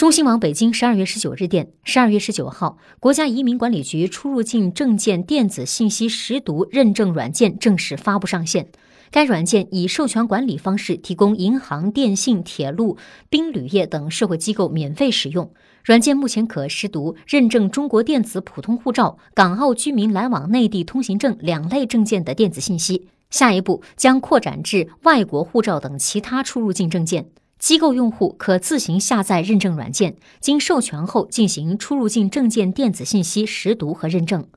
中新网北京十二月十九日电，十二月十九号，国家移民管理局出入境证件电子信息识读认证软件正式发布上线。该软件以授权管理方式提供银行、电信、铁路、宾旅业等社会机构免费使用。软件目前可识读认证中国电子普通护照、港澳居民来往内地通行证两类证件的电子信息。下一步将扩展至外国护照等其他出入境证件。机构用户可自行下载认证软件，经授权后进行出入境证件电子信息识读和认证。